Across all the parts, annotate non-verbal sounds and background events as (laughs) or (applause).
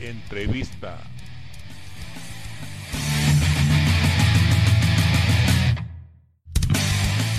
Entrevista.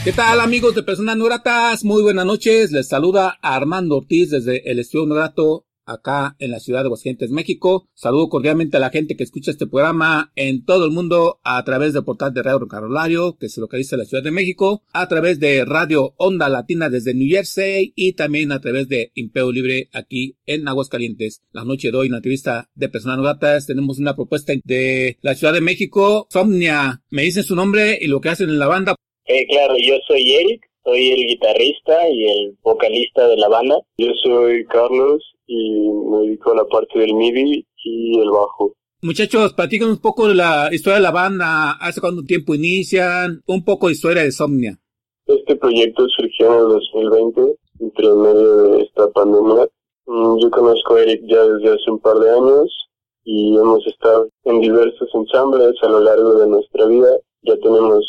¿Qué tal amigos de Personas No Gratas? Muy buenas noches. Les saluda Armando Ortiz desde el Estudio No Grato acá en la ciudad de Aguascalientes, México. Saludo cordialmente a la gente que escucha este programa en todo el mundo a través del portal de Radio Carolario, que se localiza en la Ciudad de México, a través de Radio Onda Latina desde New Jersey y también a través de Imperio Libre aquí en Aguascalientes. La noche de hoy, en la entrevista de Personas No Gratas, tenemos una propuesta de la Ciudad de México, Somnia. Me dicen su nombre y lo que hacen en la banda. Eh, claro, yo soy Eric, soy el guitarrista y el vocalista de la banda. Yo soy Carlos y me dedico a la parte del MIDI y el bajo. Muchachos, platican un poco de la historia de la banda, hace cuánto tiempo inician, un poco de historia de Somnia. Este proyecto surgió en el 2020, entre medio de esta pandemia. Mm, Yo conozco a Eric ya desde hace un par de años y hemos estado en diversos ensambles a lo largo de nuestra vida. Ya tenemos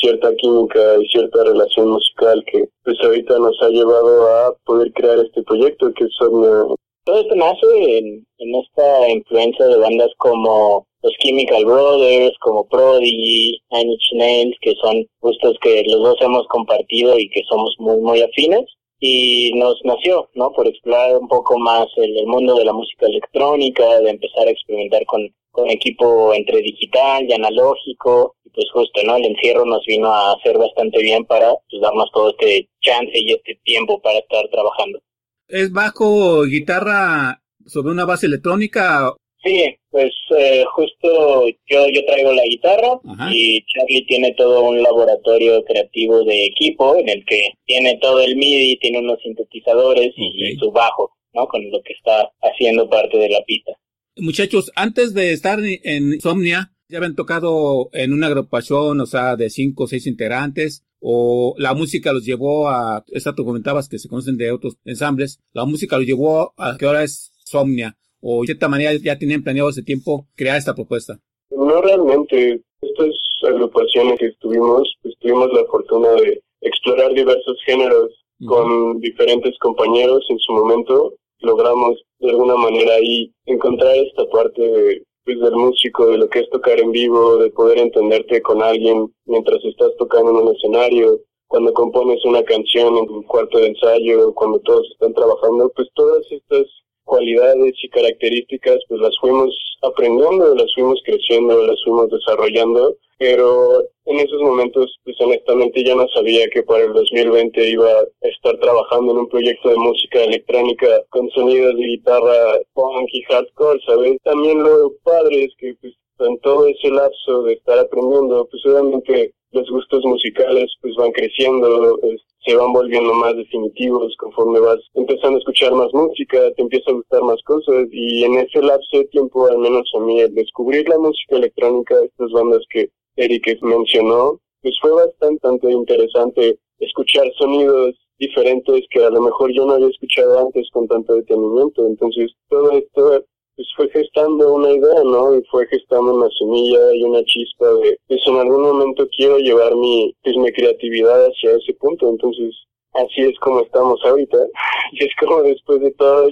cierta química y cierta relación musical que pues ahorita nos ha llevado a poder crear este proyecto que es Somnia. Todo esto nace en, esta influencia de bandas como los Chemical Brothers, como Prodigy, Nine Inch que son gustos que los dos hemos compartido y que somos muy, muy afines. Y nos nació, ¿no? Por explorar un poco más el, mundo de la música electrónica, de empezar a experimentar con, con equipo entre digital y analógico. Y pues justo, ¿no? El encierro nos vino a hacer bastante bien para pues, darnos todo este chance y este tiempo para estar trabajando. ¿Es bajo guitarra sobre una base electrónica? Sí, pues eh, justo yo, yo traigo la guitarra Ajá. y Charlie tiene todo un laboratorio creativo de equipo en el que tiene todo el MIDI, tiene unos sintetizadores y su bajo, ¿no? Con lo que está haciendo parte de la pista. Muchachos, antes de estar en- en Somnia, ya habían tocado en una agrupación, o sea, de cinco o seis integrantes, o la música los llevó a, esa tú comentabas que se conocen de otros ensambles, la música los llevó a que ahora es Somnia, o de cierta manera ya tenían planeado hace tiempo crear esta propuesta. No realmente. Estas agrupaciones que estuvimos, pues tuvimos la fortuna de explorar diversos géneros con diferentes compañeros en su momento. Logramos de alguna manera ahí encontrar esta parte de, pues, del músico, de lo que es tocar en vivo, de poder entenderte con alguien mientras estás tocando en un escenario, cuando compones una canción en un cuarto de ensayo, cuando todos están trabajando, pues todas estas cualidades y características pues las fuimos aprendiendo, las fuimos creciendo, las fuimos desarrollando, pero en esos momentos pues honestamente ya no sabía que para el 2020 iba a estar trabajando en un proyecto de música electrónica con sonidos de guitarra punk y hardcore, ¿sabes? También lo padre es que pues en todo ese lapso de estar aprendiendo, pues obviamente los gustos musicales pues van creciendo, se van volviendo más definitivos conforme vas empezando a escuchar más música, te empieza a gustar más cosas y en ese lapso de tiempo, al menos a mí, el descubrir la música electrónica estas bandas que Eric mencionó, pues fue bastante interesante escuchar sonidos diferentes que a lo mejor yo no había escuchado antes con tanto detenimiento. Entonces, todo esto pues fue gestando una idea, ¿no? Y fue gestando una semilla y una chispa de, pues en algún momento quiero llevar mi, pues mi creatividad hacia ese punto. Entonces, así es como estamos ahorita. (laughs) Y es como después de toda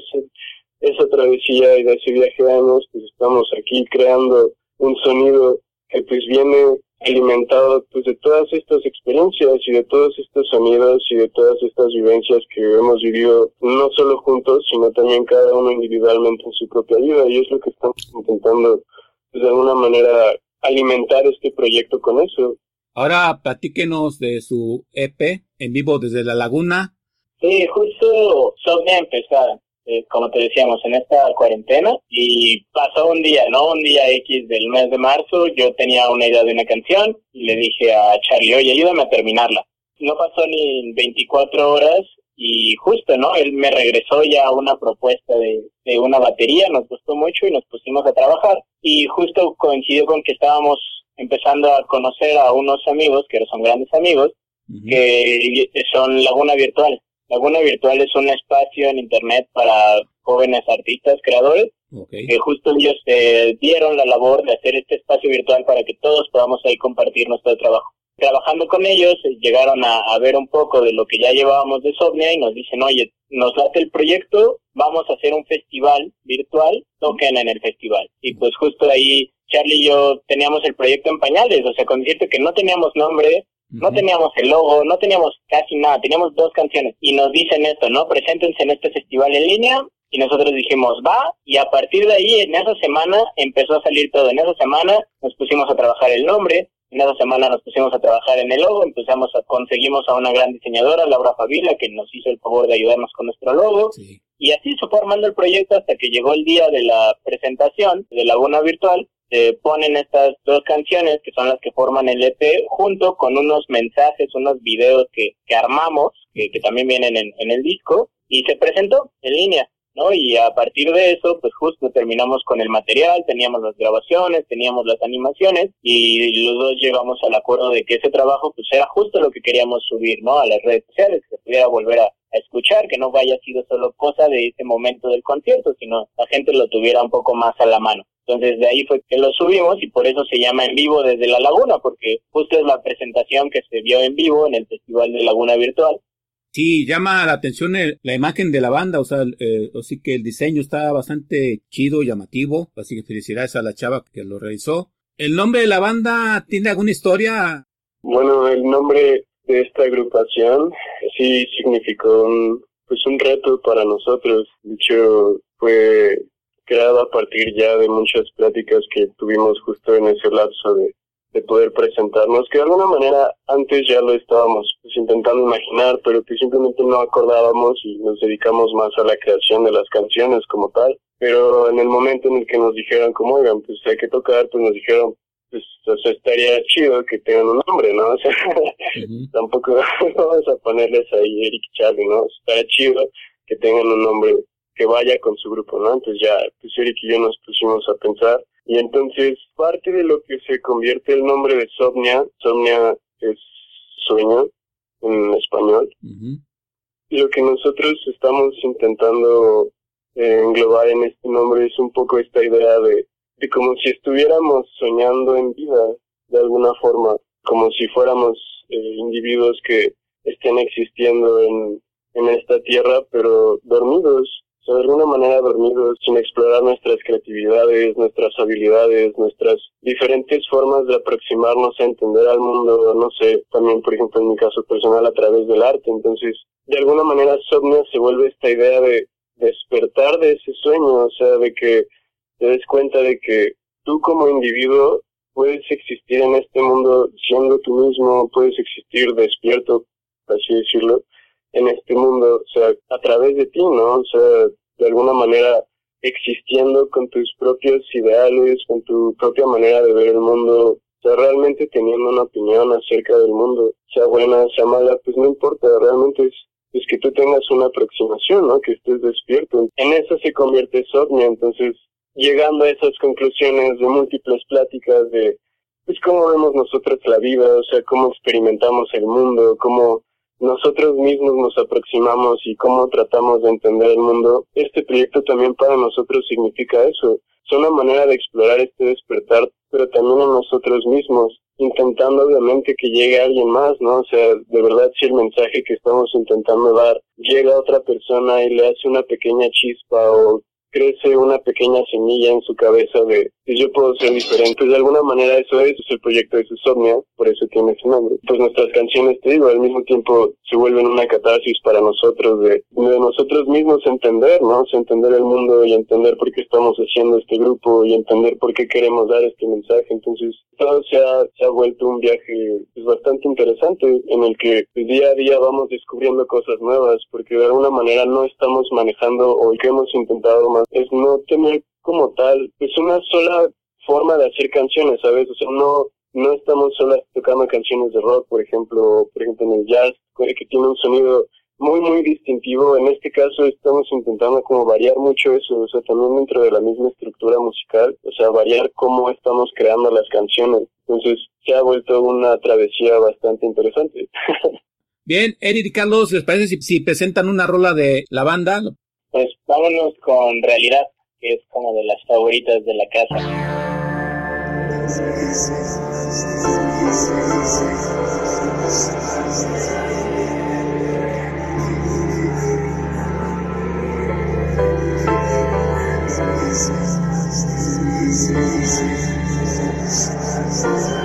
esa travesía y de ese viaje de años, pues estamos aquí creando un sonido que pues viene alimentado pues de todas estas experiencias y de todos estos sonidos y de todas estas vivencias que hemos vivido no solo juntos sino también cada uno individualmente en su propia vida. Y es lo que estamos intentando pues, de alguna manera alimentar este proyecto con eso. Ahora platíquenos de su EP en vivo desde La Laguna. Sí, justo Somnia empezó, eh, como te decíamos, en esta cuarentena y pasó un día, ¿no? Un día X del mes de marzo, yo tenía una idea de una canción y le dije a Charlie, oye, ayúdame a terminarla. No pasó ni 24 horas y justo, ¿no? Él me regresó ya una propuesta de, de una batería, nos gustó mucho y nos pusimos a trabajar. Y justo coincidió con que estábamos empezando a conocer a unos amigos, que son grandes amigos, que son Laguna Virtual. Laguna Virtual es un espacio en Internet para jóvenes artistas, creadores, que justo ellos eh, dieron la labor de hacer este espacio virtual para que todos podamos ahí compartir nuestro trabajo. Trabajando con ellos, eh, llegaron a, ver un poco de lo que ya llevábamos de Sovnia y nos dicen, oye, nos late el proyecto, vamos a hacer un festival virtual, toquen en el festival. Y pues justo ahí Charlie y yo teníamos el proyecto en pañales, o sea, con decirte que no teníamos nombre, no teníamos el logo, no teníamos casi nada, teníamos dos canciones y nos dicen esto, ¿no? Preséntense en este festival en línea y nosotros dijimos, va, y a partir de ahí, en esa semana, empezó a salir todo. En esa semana nos pusimos a trabajar el nombre, en esa semana nos pusimos a trabajar en el logo, empezamos a, conseguimos a una gran diseñadora, Laura Favila, que nos hizo el favor de ayudarnos con nuestro logo. Y así se fue armando el proyecto hasta que llegó el día de la presentación de Laguna Virtual. Se ponen estas dos canciones que son las que forman el EP junto con unos mensajes, unos videos que, que armamos, que, que también vienen en, en el disco, y se presentó en línea. ¿no? Y a partir de eso, pues justo terminamos con el material, teníamos las grabaciones, teníamos las animaciones y los dos llegamos al acuerdo de que ese trabajo pues era justo lo que queríamos subir, ¿no? A las redes sociales, que se pudiera volver a, escuchar, que no haya sido solo cosa de ese momento del concierto, sino la gente lo tuviera un poco más a la mano. Entonces de ahí fue que lo subimos y por eso se llama En Vivo desde la Laguna, porque justo es la presentación que se vio en vivo en el Festival de Laguna Virtual Sí, llama la atención la imagen de la banda, o sea, eh, así que el diseño está bastante chido, llamativo, así que felicidades a la chava que lo realizó. ¿El nombre de la banda tiene alguna historia? Bueno, el nombre de esta agrupación sí significó un, pues un reto para nosotros. De hecho, fue creado a partir ya de muchas pláticas que tuvimos justo en ese lapso de, de poder presentarnos, que de alguna manera antes ya lo estábamos pues, intentando imaginar, pero que simplemente no acordábamos y nos dedicamos más a la creación de las canciones como tal. Pero en el momento en el que nos dijeron como, oigan, pues hay que tocar, pues nos dijeron, pues o sea, estaría chido que tengan un nombre, ¿no? (laughs) O sea, tampoco (laughs) vamos a ponerles ahí Eric Charlie, ¿no? Estaría chido que tengan un nombre que vaya con su grupo, ¿no? Entonces ya, pues Eric y yo nos pusimos a pensar. Y entonces, parte de lo que se convierte el nombre de Somnia, Somnia es sueño en español, lo que nosotros estamos intentando eh, englobar en este nombre es un poco esta idea de, de como si estuviéramos soñando en vida, de alguna forma, como si fuéramos eh, individuos que estén existiendo en, en esta tierra, pero dormidos, de alguna manera dormidos, sin explorar nuestras creatividades, nuestras habilidades, nuestras diferentes formas de aproximarnos a entender al mundo, no sé, también por ejemplo en mi caso personal a través del arte. Entonces, de alguna manera Somnia se vuelve esta idea de despertar de ese sueño, o sea, de que te des cuenta de que tú como individuo puedes existir en este mundo siendo tú mismo, puedes existir despierto, así decirlo, en este mundo, o sea, a través de ti, ¿no? O sea, de alguna manera existiendo con tus propios ideales, con tu propia manera de ver el mundo, o sea, realmente teniendo una opinión acerca del mundo, sea buena, sea mala, pues no importa, realmente es, es que tú tengas una aproximación, ¿no? Que estés despierto. En eso se convierte Sovnia, entonces, llegando a esas conclusiones de múltiples pláticas de, pues, cómo vemos nosotros la vida, o sea, cómo experimentamos el mundo, cómo nosotros mismos nos aproximamos y cómo tratamos de entender el mundo, este proyecto también para nosotros significa eso. Es una manera de explorar este despertar, pero también en nosotros mismos, intentando obviamente que llegue alguien más, ¿no? O sea, de verdad si el mensaje que estamos intentando dar llega a otra persona y le hace una pequeña chispa o crece una pequeña semilla en su cabeza de yo puedo ser diferente. De alguna manera eso es, es el proyecto de Susomnia, por eso tiene ese nombre. Pues nuestras canciones, te digo, al mismo tiempo se vuelven una catarsis para nosotros de, de nosotros mismos entender, ¿no? entender el mundo y entender por qué estamos haciendo este grupo y entender por qué queremos dar este mensaje. Entonces, todo se ha, se ha vuelto un viaje pues, bastante interesante en el que día a día vamos descubriendo cosas nuevas porque de alguna manera no estamos manejando o que hemos intentado más es no tener como tal, pues una sola forma de hacer canciones, ¿sabes? O sea, no, no estamos solo tocando canciones de rock, por ejemplo, por ejemplo en el jazz, que tiene un sonido muy, muy distintivo. En este caso estamos intentando como variar mucho eso, o sea, también dentro de la misma estructura musical, o sea, variar cómo estamos creando las canciones. Entonces se ha vuelto una travesía bastante interesante. (laughs) Bien, Eric y Carlos, ¿les parece si, si presentan una rola de la banda? Pues vámonos con Realidad, es como de las favoritas de la casa. (laughs)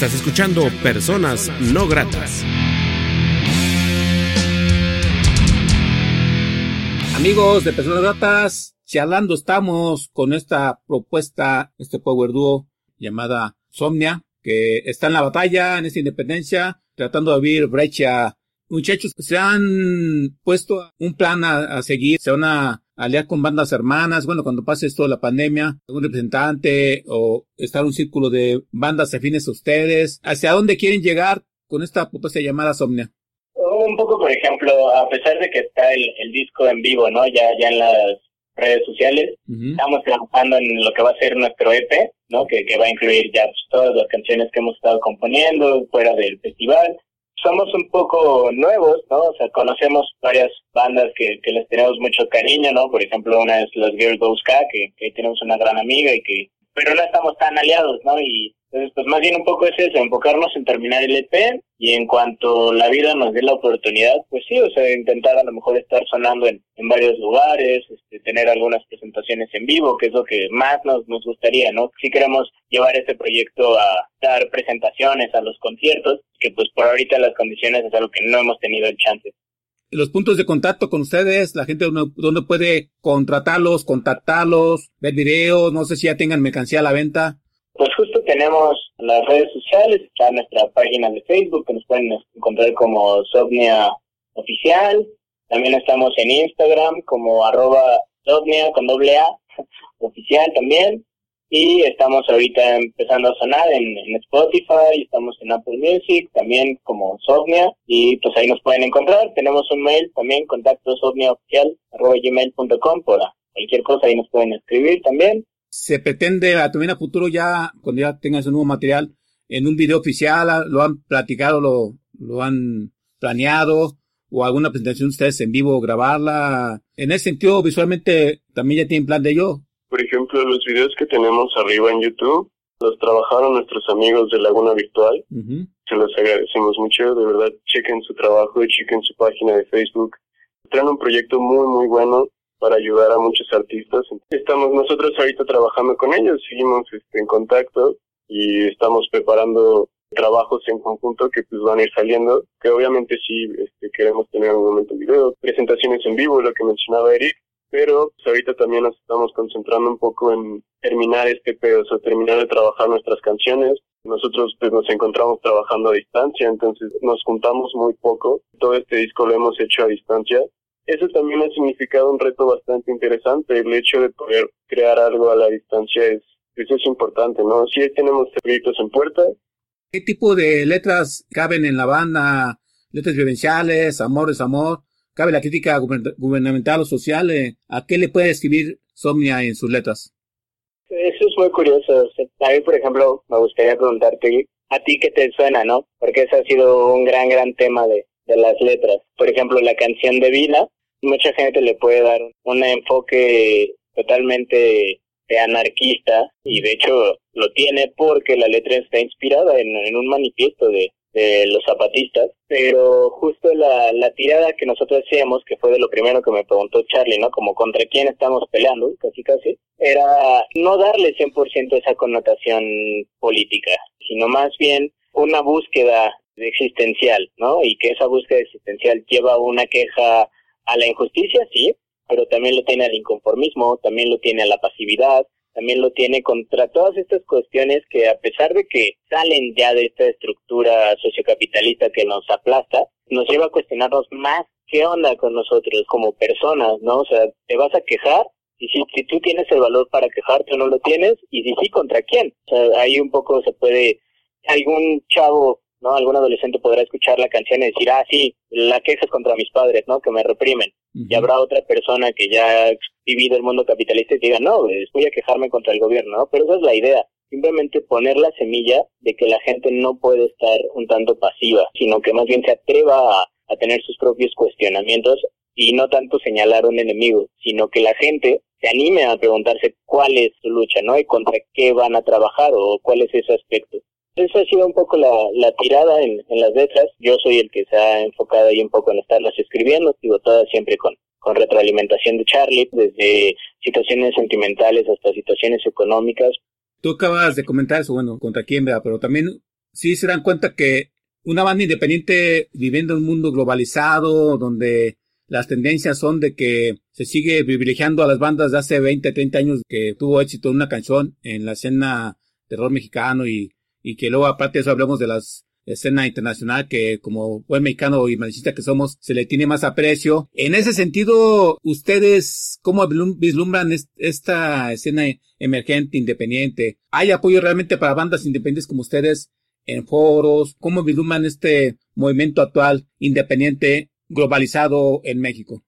Estás escuchando Personas No Gratas. Amigos de Personas Gratas, charlando estamos con esta propuesta, este power duo llamada Somnia, que está en la batalla, en esta independencia, tratando de abrir brecha. Muchachos, se han puesto un plan a, a seguir, se van a aliar con bandas hermanas, bueno, cuando pase esto de la pandemia, algún representante o estar un círculo de bandas afines a ustedes, ¿hacia dónde quieren llegar con esta propuesta llamada Somnia? Un poco, por ejemplo, a pesar de que está el, disco en vivo, ¿no? Ya, ya en las redes sociales, estamos trabajando en lo que va a ser nuestro EP, ¿no? Que, que va a incluir ya pues, todas las canciones que hemos estado componiendo fuera del festival. Somos un poco nuevos, ¿no? O sea, conocemos varias bandas que, que les tenemos mucho cariño, ¿no? Por ejemplo, una es Los Girls Go que, que tenemos una gran amiga y que, pero no estamos tan aliados, ¿no? Y entonces, pues más bien un poco es eso, enfocarnos en terminar el EP y en cuanto la vida nos dé la oportunidad, pues sí, o sea, intentar a lo mejor estar sonando en, en varios lugares, este, tener algunas presentaciones en vivo, que es lo que más nos, nos gustaría, ¿no? Si queremos llevar este proyecto a dar presentaciones a los conciertos, que pues por ahorita las condiciones es algo que no hemos tenido el chance los puntos de contacto con ustedes, la gente donde, puede contratarlos, contactarlos, ver videos, no sé si ya tengan mercancía a la venta. Pues justo tenemos las redes sociales, está nuestra página de Facebook, que nos pueden encontrar como Sovnia Oficial. También estamos en Instagram como arroba Sovnia con doble A (laughs) oficial también. Y estamos ahorita empezando a sonar en, Spotify, estamos en Apple Music, también como Sovnia, y pues ahí nos pueden encontrar. Tenemos un mail también, contacto sovniaoficial, arroba gmail.com, por cualquier cosa ahí nos pueden escribir también se pretende a también a futuro ya, cuando ya tengan ese nuevo material, en un video oficial, ah, lo han platicado, lo, lo han planeado, o alguna presentación de ustedes en vivo grabarla. En ese sentido, visualmente, también ya tienen plan de ello. Por ejemplo, los videos que tenemos arriba en YouTube, los trabajaron nuestros amigos de Laguna Virtual. Se los agradecemos mucho, de verdad, chequen su trabajo, chequen su página de Facebook. Traen un proyecto muy, muy bueno para ayudar a muchos artistas. Estamos nosotros ahorita trabajando con ellos, seguimos este, en contacto y estamos preparando trabajos en conjunto que pues van a ir saliendo, que obviamente sí este, queremos tener un momento en video, presentaciones en vivo, lo que mencionaba Eric, pero pues, ahorita también nos estamos concentrando un poco en terminar este pedo, o sea, terminar de trabajar nuestras canciones. Nosotros pues nos encontramos trabajando a distancia, entonces nos juntamos muy poco. Todo este disco lo hemos hecho a distancia eso también ha significado un reto bastante interesante. El hecho de poder crear algo a la distancia es, eso es importante, ¿no? Sí tenemos proyectos en puerta. ¿Qué tipo de letras caben en la banda? ¿Letras vivenciales? ¿Amor es amor? ¿Cabe la crítica gubernamental o social? Eh, ¿A qué le puede escribir Somnia en sus letras? Eso es muy curioso. A mí, por ejemplo, me gustaría preguntarte, ¿a ti qué te suena, no? Porque ese ha sido un gran, gran tema de, de las letras. Por ejemplo, la canción de Vila, mucha gente le puede dar un enfoque totalmente anarquista y de hecho lo tiene porque la letra está inspirada en, un manifiesto de, los zapatistas, pero justo la, la tirada que nosotros hacíamos, que fue de lo primero que me preguntó Charlie, ¿no? Como contra quién estamos peleando, casi casi, era no darle 100% esa connotación política, sino más bien una búsqueda existencial, ¿no? Y que esa búsqueda existencial lleva una queja a la injusticia, sí, pero también lo tiene al inconformismo, también lo tiene a la pasividad, también lo tiene contra todas estas cuestiones que a pesar de que salen ya de esta estructura sociocapitalista que nos aplasta, nos lleva a cuestionarnos más qué onda con nosotros como personas, ¿no? O sea, te vas a quejar y si, si tú tienes el valor para quejarte o no lo tienes, y si sí, ¿contra quién? O sea, ahí un poco se puede, algún chavo ¿no? Algún adolescente podrá escuchar la canción y decir, ah, sí, la queja es contra mis padres, ¿no? Que me reprimen. Y habrá otra persona que ya ha vivido el mundo capitalista y diga, no, voy a quejarme contra el gobierno, ¿no? Pero esa es la idea. Simplemente poner la semilla de que la gente no puede estar un tanto pasiva, sino que más bien se atreva a, a tener sus propios cuestionamientos y no tanto señalar un enemigo, sino que la gente se anime a preguntarse cuál es su lucha, ¿no? Y contra qué van a trabajar o cuál es ese aspecto. Esa ha sido un poco la, tirada en, en, las letras. Yo soy el que se ha enfocado ahí un poco en estarlas escribiendo, digo, todas siempre con, retroalimentación de Charlie, desde situaciones sentimentales hasta situaciones económicas. Tú acabas de comentar eso, bueno, contra quién, vea, pero también sí se dan cuenta que una banda independiente viviendo en un mundo globalizado, donde las tendencias son de que se sigue privilegiando a las bandas de hace 20, 30 años que tuvo éxito en una canción en la escena terror mexicano y, y que luego aparte de eso hablamos de las escena internacional que como buen mexicano y marxista que somos se le tiene más aprecio. En ese sentido, ustedes cómo vislumbran esta escena emergente, independiente? ¿Hay apoyo realmente para bandas independientes como ustedes en foros? ¿Cómo vislumbran este movimiento actual independiente globalizado en México?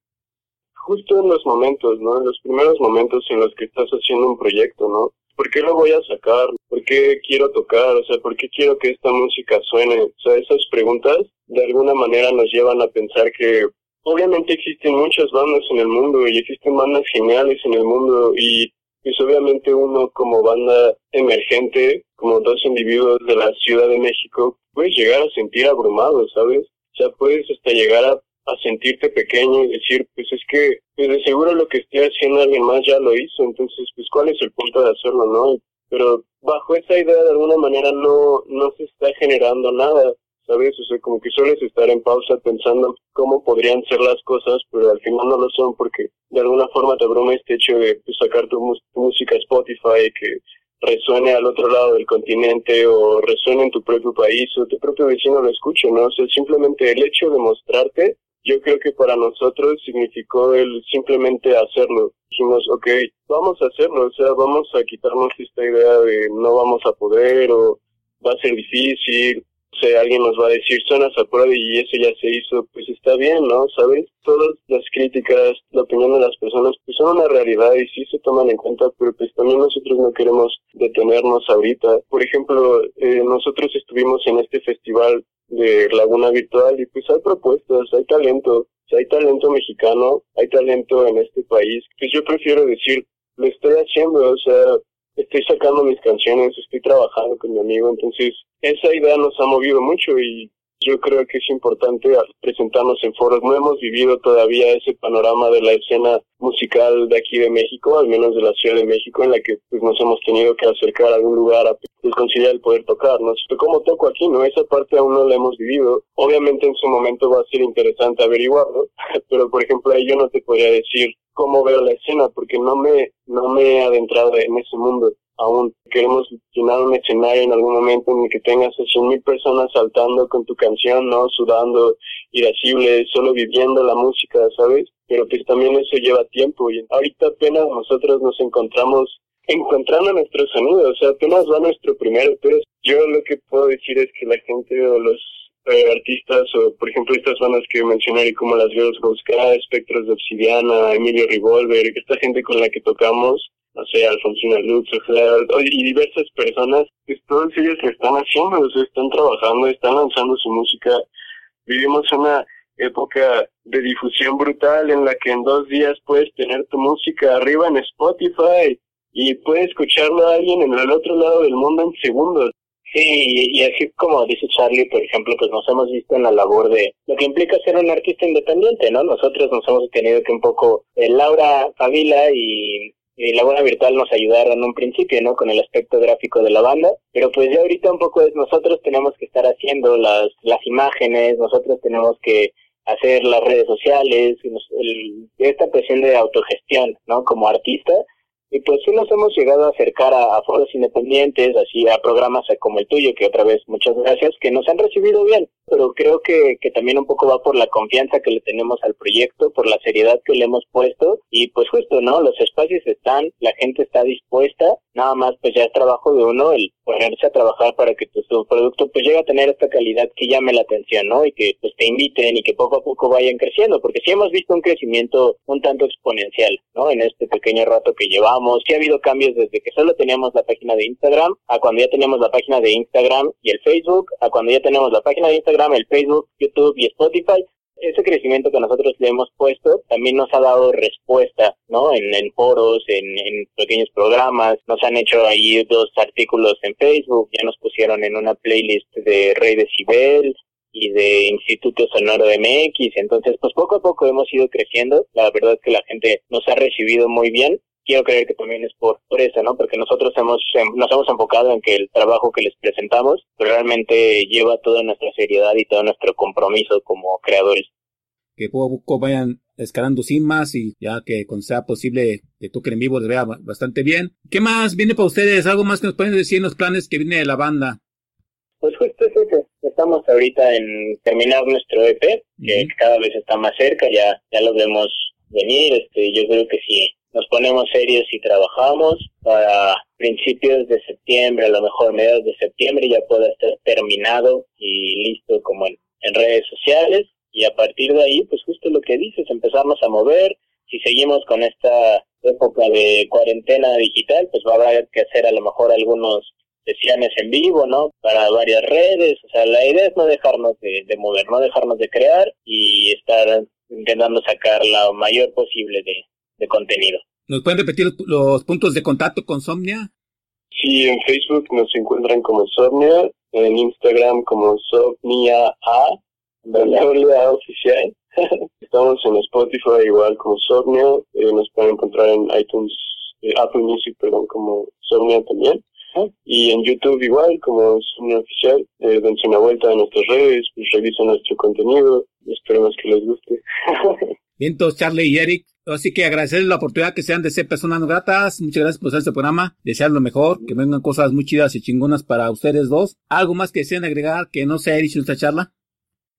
Justo en los momentos, ¿no? En los primeros momentos en los que estás haciendo un proyecto, ¿no? ¿Por qué lo voy a sacar? ¿Por qué quiero tocar? O sea, ¿por qué quiero que esta música suene? O sea, esas preguntas de alguna manera nos llevan a pensar que obviamente existen muchas bandas en el mundo y existen bandas geniales en el mundo y pues obviamente uno como banda emergente, como dos individuos de la Ciudad de México, puedes llegar a sentir abrumado, ¿sabes? O sea, puedes hasta llegar a, a sentirte pequeño y decir, pues es que pues de seguro lo que estoy haciendo alguien más ya lo hizo, entonces pues cuál es el punto de hacerlo, ¿no? Pero bajo esa idea de alguna manera no, no se está generando nada. ¿sabes? O sea, como que sueles estar en pausa pensando cómo podrían ser las cosas, pero al final no lo son porque de alguna forma te abruma este hecho de pues, sacar tu, música a Spotify que resuene al otro lado del continente o resuene en tu propio país o tu propio vecino lo escuche, ¿no? O sea, simplemente el hecho de mostrarte, yo creo que para nosotros significó el simplemente hacerlo. Dijimos, ok, vamos a hacerlo, o sea, vamos a quitarnos esta idea de no vamos a poder o va a ser difícil sé, alguien nos va a decir, suenas a prueba y eso ya se hizo, pues está bien, ¿no? ¿Sabes? Todas las críticas, la opinión de las personas, pues son una realidad y sí se toman en cuenta, pero pues también nosotros no queremos detenernos ahorita. Por ejemplo, eh, nosotros estuvimos en este festival de Laguna Virtual y pues hay propuestas, hay talento, hay talento mexicano, hay talento en este país. Pues yo prefiero decir, lo estoy haciendo, o sea, estoy sacando mis canciones, estoy trabajando con mi amigo, entonces esa idea nos ha movido mucho y yo creo que es importante presentarnos en foros. No hemos vivido todavía ese panorama de la escena musical de aquí de México, al menos de la Ciudad de México, en la que pues, nos hemos tenido que acercar a algún lugar a pues, el poder tocar. ¿no? ¿Cómo toco aquí? no Esa parte aún no la hemos vivido. Obviamente en su momento va a ser interesante averiguarlo, (laughs) pero por ejemplo ahí yo no te podría decir cómo veo la escena porque no me, no me he adentrado en ese mundo aún queremos llenar un escenario en algún momento en el que tengas a cien mil personas saltando con tu canción, ¿no? Sudando, irascible, solo viviendo la música, ¿sabes? Pero pues también eso lleva tiempo y ahorita apenas nosotros nos encontramos encontrando nuestro sonido, o sea, apenas va nuestro primero, pero yo lo que puedo decir es que la gente o los eh, artistas o por ejemplo estas bandas que mencioné como las Girls Sky, Espectros de Obsidiana, Emilio Revolver, esta gente con la que tocamos, no sé, Alfonsina Lutz, y diversas personas, pues todos ellos lo están haciendo, están trabajando, están lanzando su música. Vivimos una época de difusión brutal en la que en dos días puedes tener tu música arriba en Spotify y puedes escucharlo a alguien en el otro lado del mundo en segundos. Sí, y así como dice Charlie, por ejemplo, pues nos hemos visto en la labor de lo que implica ser un artista independiente, ¿no? Nosotros nos hemos tenido que un poco, eh, Laura Favila y y la buena virtual nos ayudaron en un principio, ¿no? Con el aspecto gráfico de la banda, pero pues ya ahorita un poco es nosotros tenemos que estar haciendo las, las imágenes, nosotros tenemos que hacer las redes sociales, esta presión de autogestión, ¿no? Como artista, y pues sí nos hemos llegado a acercar a, foros independientes, así a programas como el tuyo, que otra vez muchas gracias, que nos han recibido bien, pero creo que, que también un poco va por la confianza que le tenemos al proyecto, por la seriedad que le hemos puesto, y pues justo, ¿no? Los espacios están, la gente está dispuesta, nada más pues ya es trabajo de uno el ponerse a trabajar para que tu, producto pues llegue a tener esta calidad que llame la atención, ¿no? Y que pues te inviten y que poco a poco vayan creciendo, porque sí hemos visto un crecimiento un tanto exponencial, ¿no? En este pequeño rato que llevamos, sí ha habido cambios desde que solo teníamos la página de Instagram a cuando ya teníamos la página de Instagram y el Facebook, a cuando ya tenemos la página de Instagram, el Facebook, YouTube y Spotify, ese crecimiento que nosotros le hemos puesto también nos ha dado respuesta, ¿no? En, en foros, en, pequeños programas, nos han hecho ahí dos artículos en Facebook, ya nos pusieron en una playlist de Rey de Cibel y de Instituto Sonoro MX, entonces pues poco a poco hemos ido creciendo, la verdad es que la gente nos ha recibido muy bien quiero creer que también es por, por eso, ¿no? Porque nosotros hemos, em, nos hemos enfocado en que el trabajo que les presentamos realmente lleva toda nuestra seriedad y todo nuestro compromiso como creadores. que poco a poco vayan escalando cimas y ya que cuando sea posible que toquen en vivo les vea bastante bien. ¿Qué más viene para ustedes? ¿Algo más que nos pueden decir en los planes que viene de la banda? Pues justo eso, estamos ahorita en terminar nuestro EP, que cada vez está más cerca, ya, ya lo vemos venir, este, yo creo que si nos ponemos serios y trabajamos para principios de septiembre, a lo mejor mediados de septiembre ya pueda estar terminado y listo como en, en redes sociales. Y a partir de ahí, pues justo lo que dices, empezamos a mover, si seguimos con esta época de cuarentena digital, pues va a haber que hacer a lo mejor algunos sesiones en vivo, ¿no? Para varias redes, o sea, la idea es no dejarnos de, mover, no dejarnos de crear y estar intentando sacar lo mayor posible de, de contenido. ¿Nos pueden repetir los puntos de contacto con Somnia? Sí, en Facebook nos encuentran como Somnia, en Instagram como Somnia A, la oficial. (laughs) Estamos en Spotify igual como Somnia, eh, nos pueden encontrar en iTunes, eh, Apple Music, perdón, como Somnia también. Y en YouTube igual, como Somnia Oficial, eh, dense una vuelta a nuestras redes, pues revisen nuestro contenido y esperemos que les guste. (laughs) Bien, entonces Charlie y Eric, así que agradecerles la oportunidad que sean de ser personas gratas. Muchas gracias por hacer este programa. Desear lo mejor, que vengan cosas muy chidas y chingonas para ustedes dos. ¿Algo más que deseen agregar que no sea Eric en esta charla?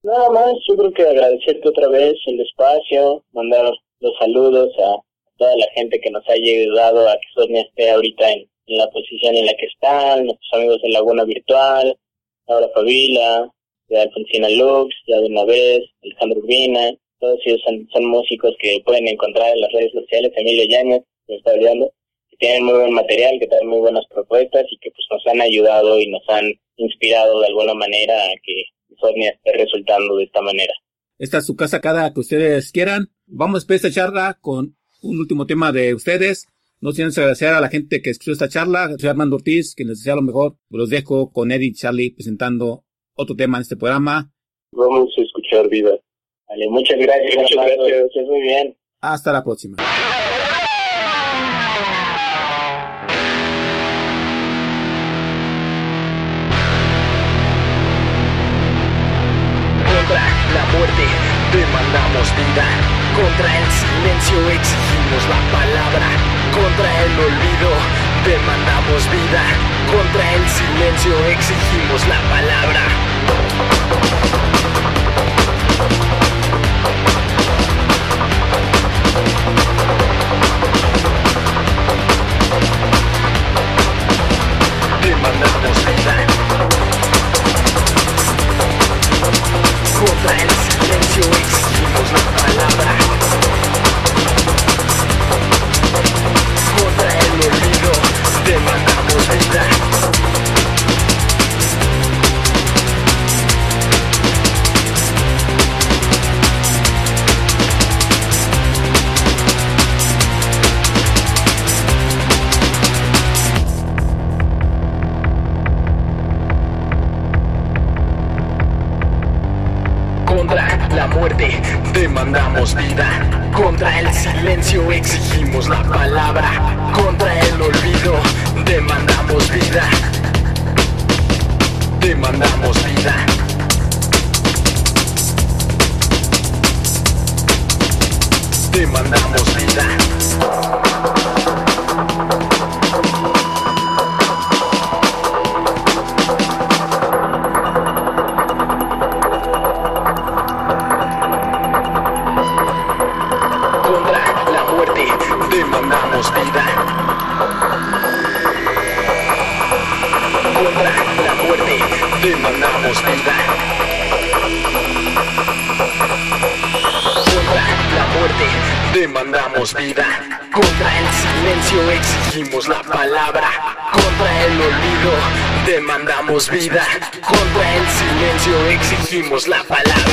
Nada más, yo creo que agradecerte otra vez el espacio, mandar los saludos a toda la gente que nos ha ayudado a que Sonia esté ahorita en, la posición en la que están, nuestros amigos de Laguna Virtual, Laura Favila, de Alfonsina Lux, ya de una vez, Alejandro Urbina, todos ellos son, músicos que pueden encontrar en las redes sociales, Emilio Yáñez, que está hablando, que tienen muy buen material, que tienen muy buenas propuestas y que pues nos han ayudado y nos han inspirado de alguna manera a que Sonia esté resultando de esta manera. Esta es su casa cada que ustedes quieran. Vamos a empezar esta charla con un último tema de ustedes. No sin agradecer a la gente que escuchó esta charla. Soy Armando Ortiz, que les desea lo mejor. Los dejo con Eddie y Charlie presentando otro tema en este programa. Vamos a escuchar vida. Vale, muchas gracias. Muchas gracias. Muy bien. Hasta la próxima. demandamos vida. Contra el silencio exigimos la palabra. Contra el olvido demandamos vida. Contra el silencio exigimos la palabra. Demandamos vida. La vida. demandamos vida. Contra el silencio exigimos la palabra. Contra el olvido demandamos vida. Demandamos vida. Demandamos vida. Vida. Contra la muerte demandamos vida. Contra la muerte demandamos vida. Contra el silencio exigimos la palabra. Contra el olvido demandamos vida. Contra el silencio exigimos la palabra.